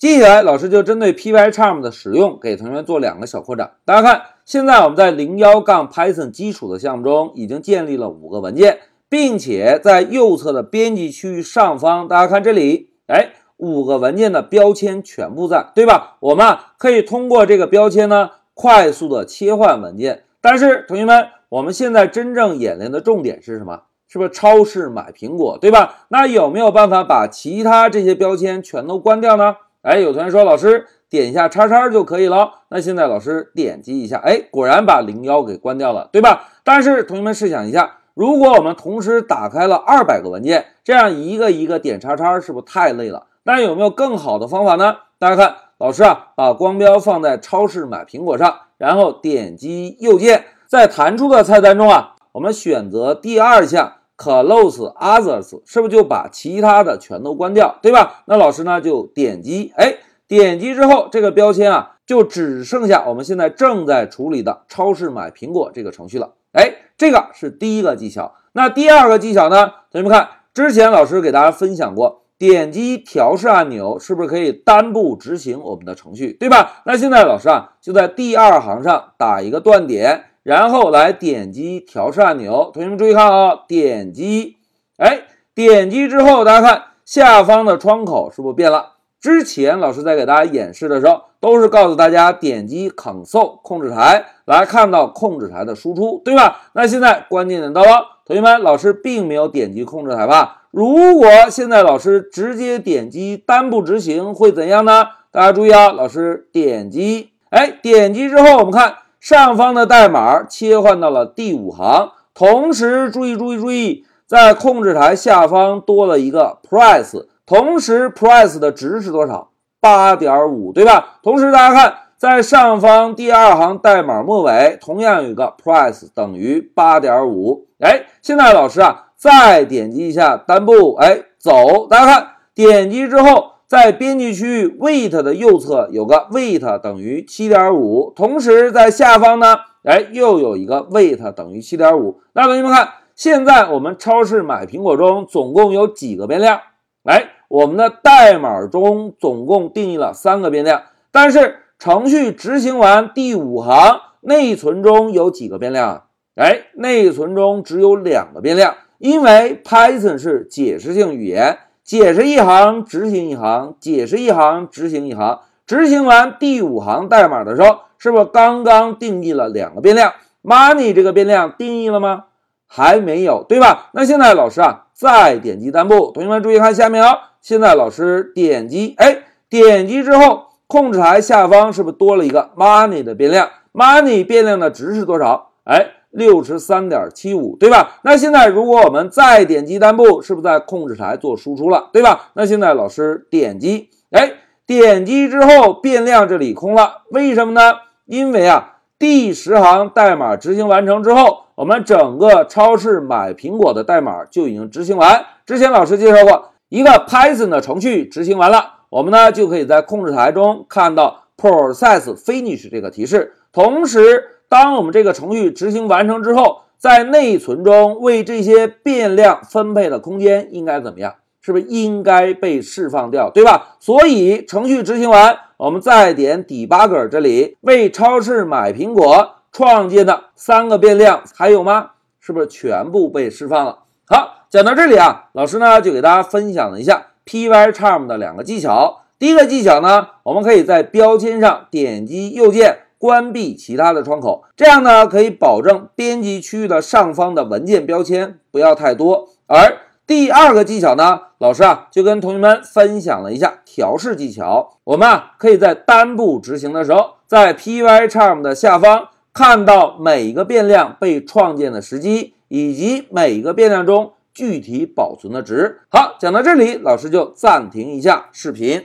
接下来，老师就针对 Pycharm 的使用，给同学们做两个小扩展。大家看，现在我们在零幺杠 Python 基础的项目中，已经建立了五个文件，并且在右侧的编辑区域上方，大家看这里，哎，五个文件的标签全部在，对吧？我们啊可以通过这个标签呢，快速的切换文件。但是，同学们，我们现在真正演练的重点是什么？是不是超市买苹果，对吧？那有没有办法把其他这些标签全都关掉呢？哎，有同学说，老师点一下叉叉就可以了。那现在老师点击一下，哎，果然把零幺给关掉了，对吧？但是同学们试想一下，如果我们同时打开了二百个文件，这样一个一个点叉叉，是不是太累了？那有没有更好的方法呢？大家看，老师啊，把光标放在超市买苹果上，然后点击右键，在弹出的菜单中啊，我们选择第二项。Close others 是不是就把其他的全都关掉，对吧？那老师呢就点击，哎，点击之后这个标签啊就只剩下我们现在正在处理的超市买苹果这个程序了。哎，这个是第一个技巧。那第二个技巧呢？同学们看，之前老师给大家分享过，点击调试按钮是不是可以单步执行我们的程序，对吧？那现在老师啊就在第二行上打一个断点。然后来点击调试按钮，同学们注意看啊，点击，哎，点击之后，大家看下方的窗口是不是变了？之前老师在给大家演示的时候，都是告诉大家点击 Console 控制台来看到控制台的输出，对吧？那现在关键点到了，同学们，老师并没有点击控制台吧？如果现在老师直接点击单步执行会怎样呢？大家注意啊，老师点击，哎，点击之后，我们看。上方的代码切换到了第五行，同时注意注意注意，在控制台下方多了一个 price，同时 price 的值是多少？八点五，对吧？同时大家看，在上方第二行代码末尾同样有一个 price 等于八点五。哎，现在老师啊，再点击一下单步，哎，走，大家看，点击之后。在编辑区域 weight 的右侧有个 weight 等于七点五，同时在下方呢，哎，又有一个 weight 等于七点五。那同学们看，现在我们超市买苹果中总共有几个变量？哎，我们的代码中总共定义了三个变量，但是程序执行完第五行，内存中有几个变量？哎，内存中只有两个变量，因为 Python 是解释性语言。解释一行，执行一行，解释一行，执行一行。执行完第五行代码的时候，是不是刚刚定义了两个变量？money 这个变量定义了吗？还没有，对吧？那现在老师啊，再点击单步，同学们注意看下面啊。现在老师点击，哎，点击之后，控制台下方是不是多了一个 money 的变量？money 变量的值是多少？哎。六十三点七五，对吧？那现在如果我们再点击单步，是不是在控制台做输出了，对吧？那现在老师点击，哎，点击之后变量这里空了，为什么呢？因为啊，第十行代码执行完成之后，我们整个超市买苹果的代码就已经执行完。之前老师介绍过，一个 Python 的程序执行完了，我们呢就可以在控制台中看到 process finish 这个提示，同时。当我们这个程序执行完成之后，在内存中为这些变量分配的空间应该怎么样？是不是应该被释放掉，对吧？所以程序执行完，我们再点 debugger 这里为超市买苹果创建的三个变量还有吗？是不是全部被释放了？好，讲到这里啊，老师呢就给大家分享了一下 Pycharm 的两个技巧。第一个技巧呢，我们可以在标签上点击右键。关闭其他的窗口，这样呢可以保证编辑区域的上方的文件标签不要太多。而第二个技巧呢，老师啊就跟同学们分享了一下调试技巧。我们啊可以在单步执行的时候，在 Pycharm 的下方看到每一个变量被创建的时机，以及每一个变量中具体保存的值。好，讲到这里，老师就暂停一下视频。